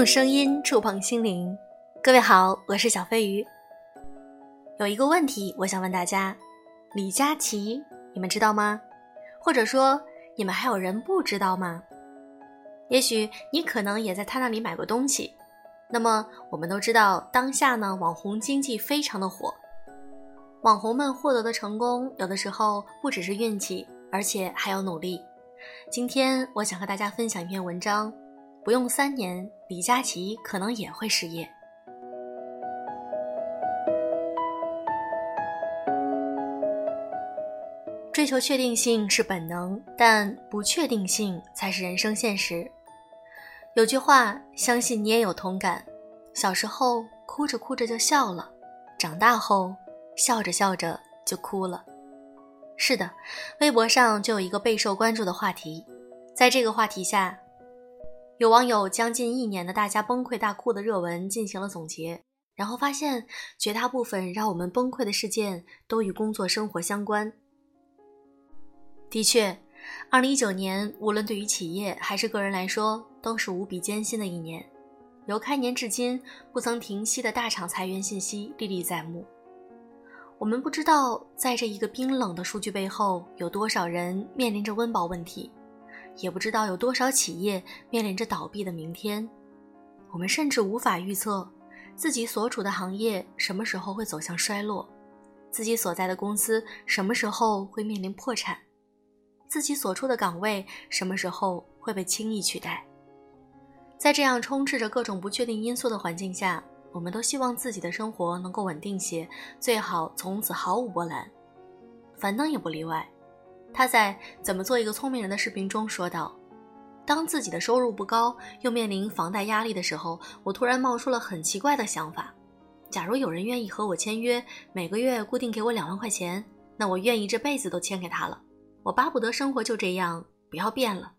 用声音触碰心灵，各位好，我是小飞鱼。有一个问题，我想问大家：李佳琦，你们知道吗？或者说，你们还有人不知道吗？也许你可能也在他那里买过东西。那么，我们都知道，当下呢，网红经济非常的火。网红们获得的成功，有的时候不只是运气，而且还要努力。今天，我想和大家分享一篇文章。不用三年，李佳琦可能也会失业。追求确定性是本能，但不确定性才是人生现实。有句话，相信你也有同感：小时候哭着哭着就笑了，长大后笑着笑着就哭了。是的，微博上就有一个备受关注的话题，在这个话题下。有网友将近一年的大家崩溃大哭的热文进行了总结，然后发现绝大部分让我们崩溃的事件都与工作生活相关。的确，二零一九年无论对于企业还是个人来说都是无比艰辛的一年，由开年至今不曾停息的大厂裁员信息历历在目。我们不知道在这一个冰冷的数据背后，有多少人面临着温饱问题。也不知道有多少企业面临着倒闭的明天，我们甚至无法预测自己所处的行业什么时候会走向衰落，自己所在的公司什么时候会面临破产，自己所处的岗位什么时候会被轻易取代。在这样充斥着各种不确定因素的环境下，我们都希望自己的生活能够稳定些，最好从此毫无波澜，樊登也不例外。他在《怎么做一个聪明人》的视频中说道：“当自己的收入不高，又面临房贷压力的时候，我突然冒出了很奇怪的想法。假如有人愿意和我签约，每个月固定给我两万块钱，那我愿意这辈子都签给他了。我巴不得生活就这样，不要变了。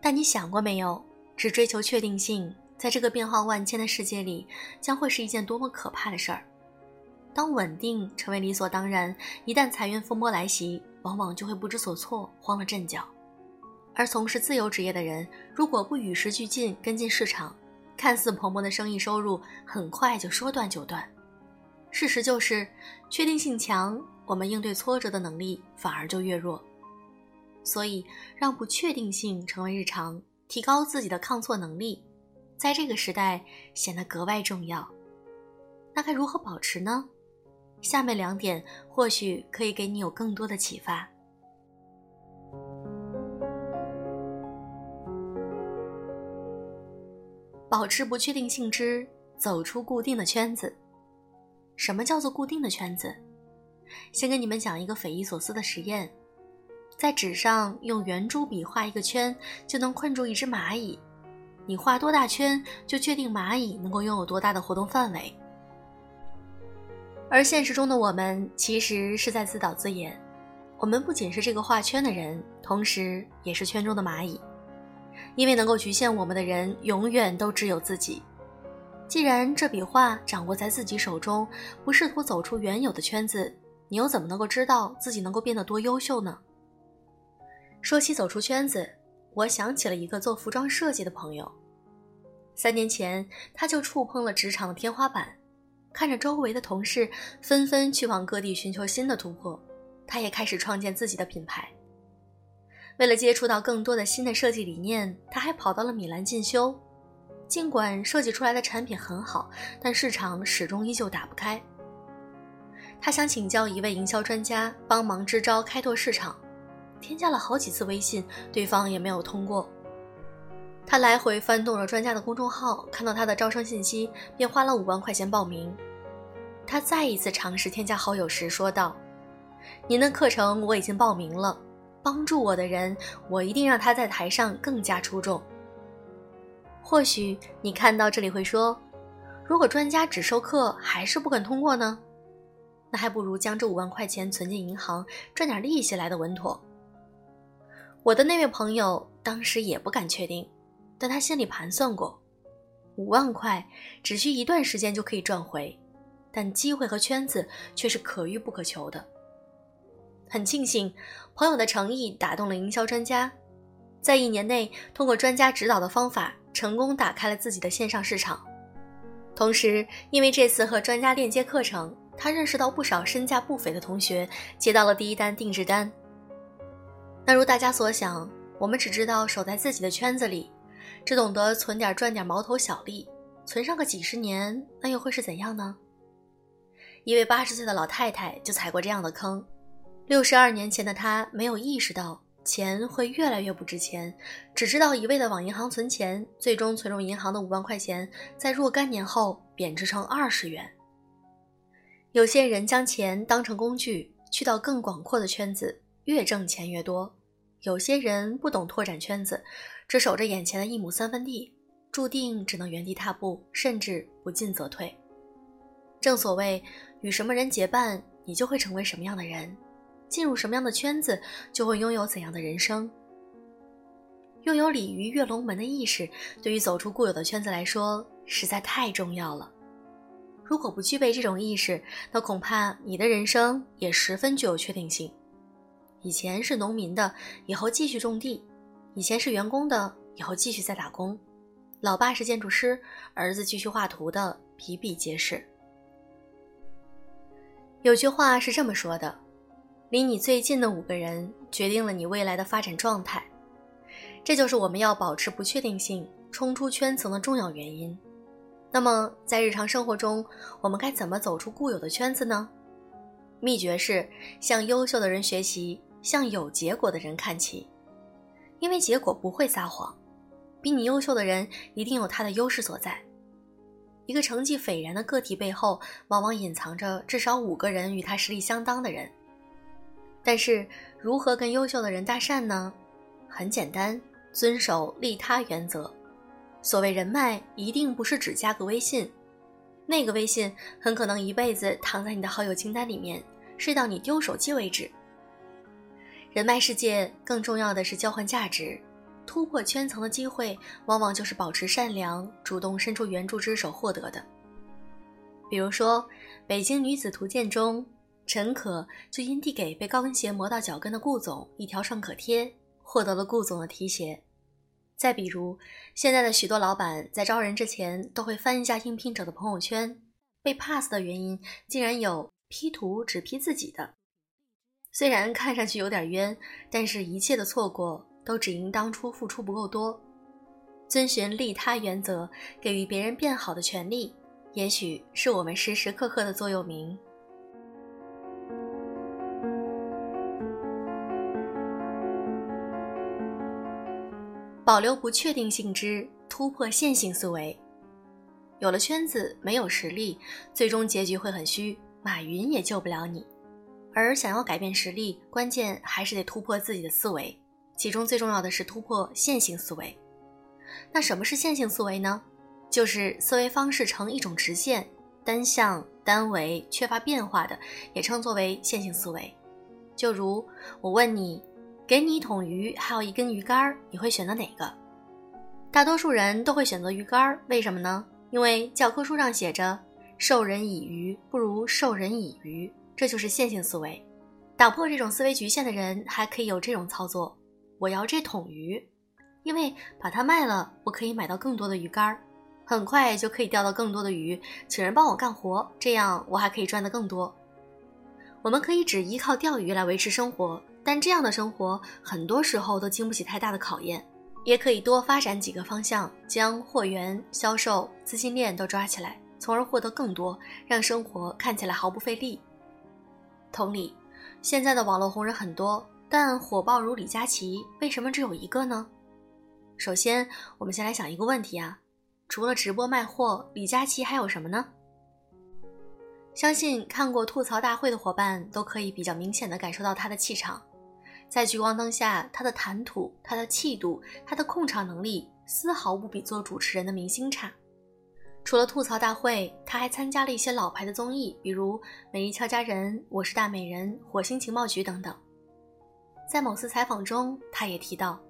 但你想过没有，只追求确定性，在这个变化万千的世界里，将会是一件多么可怕的事儿？”当稳定成为理所当然，一旦财运风波来袭，往往就会不知所措，慌了阵脚。而从事自由职业的人，如果不与时俱进，跟进市场，看似蓬勃的生意收入很快就说断就断。事实就是，确定性强，我们应对挫折的能力反而就越弱。所以，让不确定性成为日常，提高自己的抗挫能力，在这个时代显得格外重要。那该如何保持呢？下面两点或许可以给你有更多的启发。保持不确定性之走出固定的圈子。什么叫做固定的圈子？先跟你们讲一个匪夷所思的实验：在纸上用圆珠笔画一个圈，就能困住一只蚂蚁。你画多大圈，就确定蚂蚁能够拥有多大的活动范围。而现实中的我们其实是在自导自演，我们不仅是这个画圈的人，同时也是圈中的蚂蚁，因为能够局限我们的人永远都只有自己。既然这笔画掌握在自己手中，不试图走出原有的圈子，你又怎么能够知道自己能够变得多优秀呢？说起走出圈子，我想起了一个做服装设计的朋友，三年前他就触碰了职场的天花板。看着周围的同事纷纷去往各地寻求新的突破，他也开始创建自己的品牌。为了接触到更多的新的设计理念，他还跑到了米兰进修。尽管设计出来的产品很好，但市场始终依旧打不开。他想请教一位营销专家帮忙支招开拓市场，添加了好几次微信，对方也没有通过。他来回翻动了专家的公众号，看到他的招生信息，便花了五万块钱报名。他再一次尝试添加好友时说道：“您的课程我已经报名了，帮助我的人，我一定让他在台上更加出众。”或许你看到这里会说：“如果专家只授课还是不肯通过呢？那还不如将这五万块钱存进银行，赚点利息来的稳妥。”我的那位朋友当时也不敢确定，但他心里盘算过，五万块只需一段时间就可以赚回。但机会和圈子却是可遇不可求的。很庆幸，朋友的诚意打动了营销专家，在一年内，通过专家指导的方法，成功打开了自己的线上市场。同时，因为这次和专家链接课程，他认识到不少身价不菲的同学接到了第一单定制单。那如大家所想，我们只知道守在自己的圈子里，只懂得存点赚点毛头小利，存上个几十年，那又会是怎样呢？一位八十岁的老太太就踩过这样的坑。六十二年前的她没有意识到钱会越来越不值钱，只知道一味的往银行存钱，最终存入银行的五万块钱，在若干年后贬值成二十元。有些人将钱当成工具，去到更广阔的圈子，越挣钱越多；有些人不懂拓展圈子，只守着眼前的一亩三分地，注定只能原地踏步，甚至不进则退。正所谓。与什么人结伴，你就会成为什么样的人；进入什么样的圈子，就会拥有怎样的人生。拥有鲤鱼跃龙门的意识，对于走出固有的圈子来说，实在太重要了。如果不具备这种意识，那恐怕你的人生也十分具有确定性。以前是农民的，以后继续种地；以前是员工的，以后继续在打工；老爸是建筑师，儿子继续画图的，比比皆是。有句话是这么说的：“离你最近的五个人，决定了你未来的发展状态。”这就是我们要保持不确定性、冲出圈层的重要原因。那么，在日常生活中，我们该怎么走出固有的圈子呢？秘诀是向优秀的人学习，向有结果的人看齐，因为结果不会撒谎。比你优秀的人一定有他的优势所在。一个成绩斐然的个体背后，往往隐藏着至少五个人与他实力相当的人。但是，如何跟优秀的人搭讪呢？很简单，遵守利他原则。所谓人脉，一定不是只加个微信，那个微信很可能一辈子躺在你的好友清单里面，睡到你丢手机为止。人脉世界，更重要的是交换价值。突破圈层的机会，往往就是保持善良、主动伸出援助之手获得的。比如说，《北京女子图鉴》中，陈可就因递给被高跟鞋磨到脚跟的顾总一条创可贴，获得了顾总的提携。再比如，现在的许多老板在招人之前都会翻一下应聘者的朋友圈，被 pass 的原因竟然有 P 图只 P 自己的。虽然看上去有点冤，但是一切的错过。都只因当初付出不够多，遵循利他原则，给予别人变好的权利，也许是我们时时刻刻的座右铭。保留不确定性之突破线性思维，有了圈子没有实力，最终结局会很虚，马云也救不了你。而想要改变实力，关键还是得突破自己的思维。其中最重要的是突破线性思维。那什么是线性思维呢？就是思维方式呈一种直线、单向、单维、缺乏变化的，也称作为线性思维。就如我问你，给你一桶鱼，还有一根鱼竿，你会选择哪个？大多数人都会选择鱼竿，为什么呢？因为教科书上写着“授人以鱼，不如授人以渔”，这就是线性思维。打破这种思维局限的人，还可以有这种操作。我要这桶鱼，因为把它卖了，我可以买到更多的鱼竿，很快就可以钓到更多的鱼，请人帮我干活，这样我还可以赚得更多。我们可以只依靠钓鱼来维持生活，但这样的生活很多时候都经不起太大的考验。也可以多发展几个方向，将货源、销售、资金链都抓起来，从而获得更多，让生活看起来毫不费力。同理，现在的网络红人很多。但火爆如李佳琦，为什么只有一个呢？首先，我们先来想一个问题啊，除了直播卖货，李佳琦还有什么呢？相信看过吐槽大会的伙伴都可以比较明显的感受到他的气场，在聚光灯下，他的谈吐、他的气度、他的控场能力，丝毫不比做主持人的明星差。除了吐槽大会，他还参加了一些老牌的综艺，比如《美丽俏佳人》《我是大美人》《火星情报局》等等。在某次采访中，他也提到，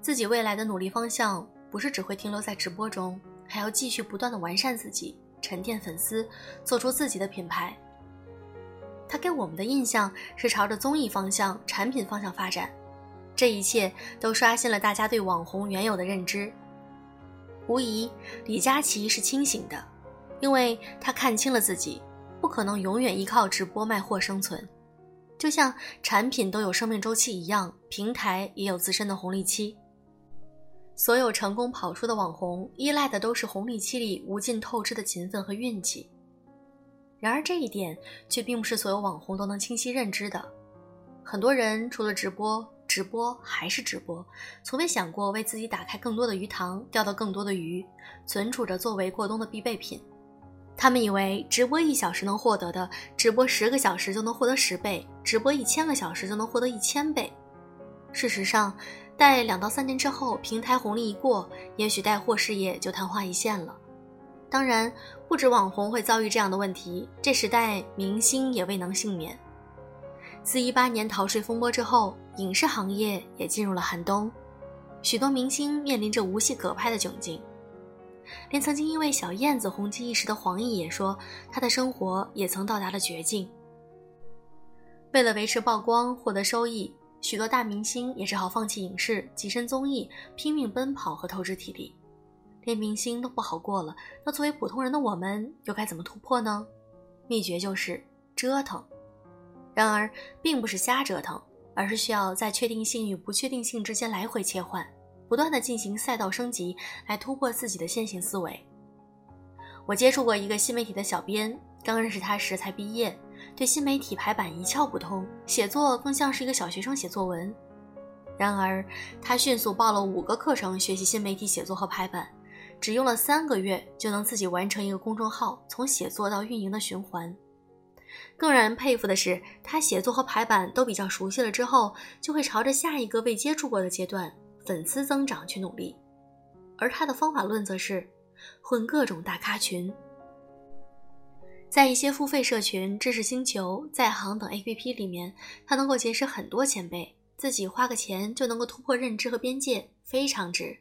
自己未来的努力方向不是只会停留在直播中，还要继续不断的完善自己，沉淀粉丝，做出自己的品牌。他给我们的印象是朝着综艺方向、产品方向发展，这一切都刷新了大家对网红原有的认知。无疑，李佳琦是清醒的，因为他看清了自己，不可能永远依靠直播卖货生存。就像产品都有生命周期一样，平台也有自身的红利期。所有成功跑出的网红，依赖的都是红利期里无尽透支的勤奋和运气。然而这一点却并不是所有网红都能清晰认知的。很多人除了直播，直播还是直播，从未想过为自己打开更多的鱼塘，钓到更多的鱼，存储着作为过冬的必备品。他们以为直播一小时能获得的，直播十个小时就能获得十倍，直播一千个小时就能获得一千倍。事实上，待两到三年之后，平台红利一过，也许带货事业就昙花一现了。当然，不止网红会遭遇这样的问题，这时代明星也未能幸免。自一八年逃税风波之后，影视行业也进入了寒冬，许多明星面临着无戏可拍的窘境。连曾经因为小燕子红极一时的黄奕也说，他的生活也曾到达了绝境。为了维持曝光、获得收益，许多大明星也只好放弃影视，跻身综艺，拼命奔跑和透支体力。连明星都不好过了，那作为普通人的我们又该怎么突破呢？秘诀就是折腾。然而，并不是瞎折腾，而是需要在确定性与不确定性之间来回切换。不断的进行赛道升级，来突破自己的线性思维。我接触过一个新媒体的小编，刚认识他时才毕业，对新媒体排版一窍不通，写作更像是一个小学生写作文。然而，他迅速报了五个课程学习新媒体写作和排版，只用了三个月就能自己完成一个公众号从写作到运营的循环。更让人佩服的是，他写作和排版都比较熟悉了之后，就会朝着下一个未接触过的阶段。粉丝增长去努力，而他的方法论则是混各种大咖群，在一些付费社群、知识星球、在行等 APP 里面，他能够结识很多前辈，自己花个钱就能够突破认知和边界，非常值。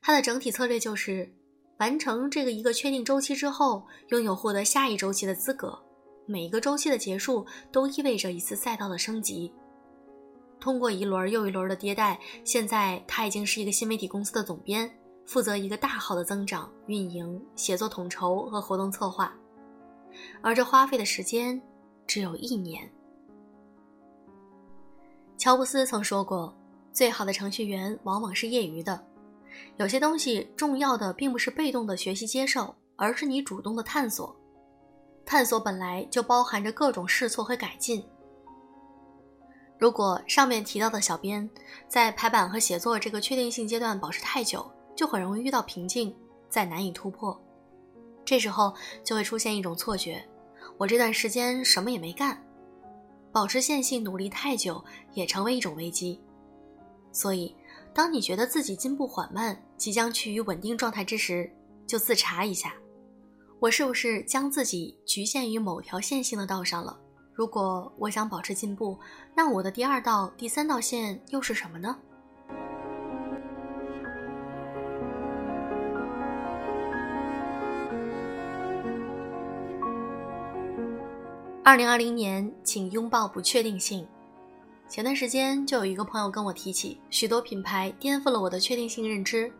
他的整体策略就是完成这个一个确定周期之后，拥有获得下一周期的资格。每一个周期的结束都意味着一次赛道的升级。通过一轮又一轮的迭代，现在他已经是一个新媒体公司的总编，负责一个大号的增长、运营、写作统筹和活动策划，而这花费的时间只有一年。乔布斯曾说过：“最好的程序员往往是业余的。”有些东西重要的并不是被动的学习接受，而是你主动的探索。探索本来就包含着各种试错和改进。如果上面提到的小编在排版和写作这个确定性阶段保持太久，就很容易遇到瓶颈，再难以突破。这时候就会出现一种错觉：我这段时间什么也没干。保持线性努力太久也成为一种危机。所以，当你觉得自己进步缓慢，即将趋于稳定状态之时，就自查一下：我是不是将自己局限于某条线性的道上了？如果我想保持进步，那我的第二道、第三道线又是什么呢？二零二零年，请拥抱不确定性。前段时间就有一个朋友跟我提起，许多品牌颠覆了我的确定性认知。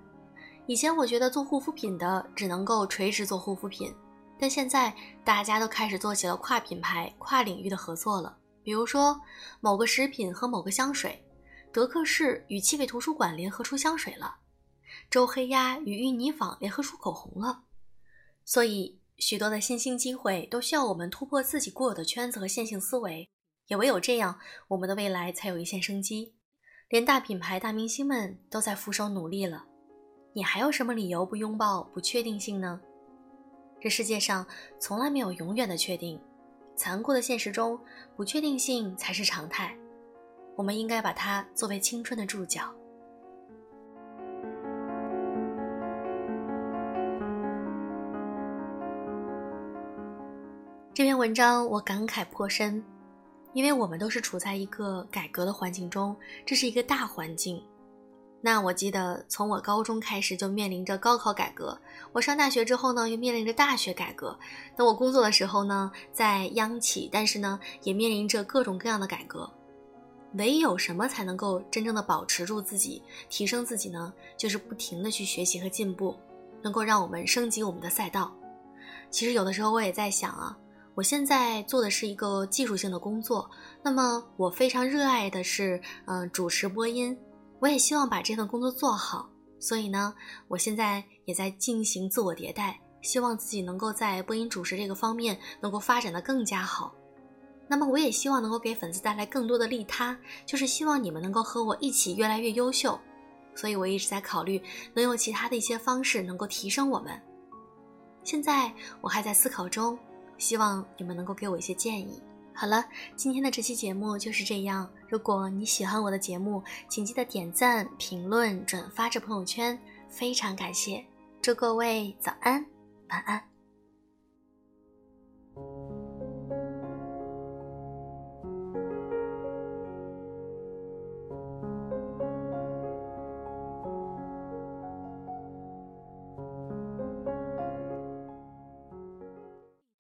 以前我觉得做护肤品的只能够垂直做护肤品。但现在大家都开始做起了跨品牌、跨领域的合作了。比如说，某个食品和某个香水，德克士与气味图书馆联合出香水了，周黑鸭与芋泥坊联合出口红了。所以，许多的新兴机会都需要我们突破自己固有的圈子和线性思维，也唯有这样，我们的未来才有一线生机。连大品牌、大明星们都在俯首努力了，你还有什么理由不拥抱不确定性呢？这世界上从来没有永远的确定，残酷的现实中，不确定性才是常态。我们应该把它作为青春的注脚。这篇文章我感慨颇深，因为我们都是处在一个改革的环境中，这是一个大环境。那我记得，从我高中开始就面临着高考改革，我上大学之后呢，又面临着大学改革。等我工作的时候呢，在央企，但是呢，也面临着各种各样的改革。唯有什么才能够真正的保持住自己、提升自己呢？就是不停的去学习和进步，能够让我们升级我们的赛道。其实有的时候我也在想啊，我现在做的是一个技术性的工作，那么我非常热爱的是嗯主持播音，我也希望把这份工作做好。所以呢，我现在也在进行自我迭代，希望自己能够在播音主持这个方面能够发展的更加好。那么我也希望能够给粉丝带来更多的利他，就是希望你们能够和我一起越来越优秀。所以我一直在考虑能用其他的一些方式能够提升我们。现在我还在思考中，希望你们能够给我一些建议。好了，今天的这期节目就是这样。如果你喜欢我的节目，请记得点赞、评论、转发至朋友圈，非常感谢。祝各位早安、晚安。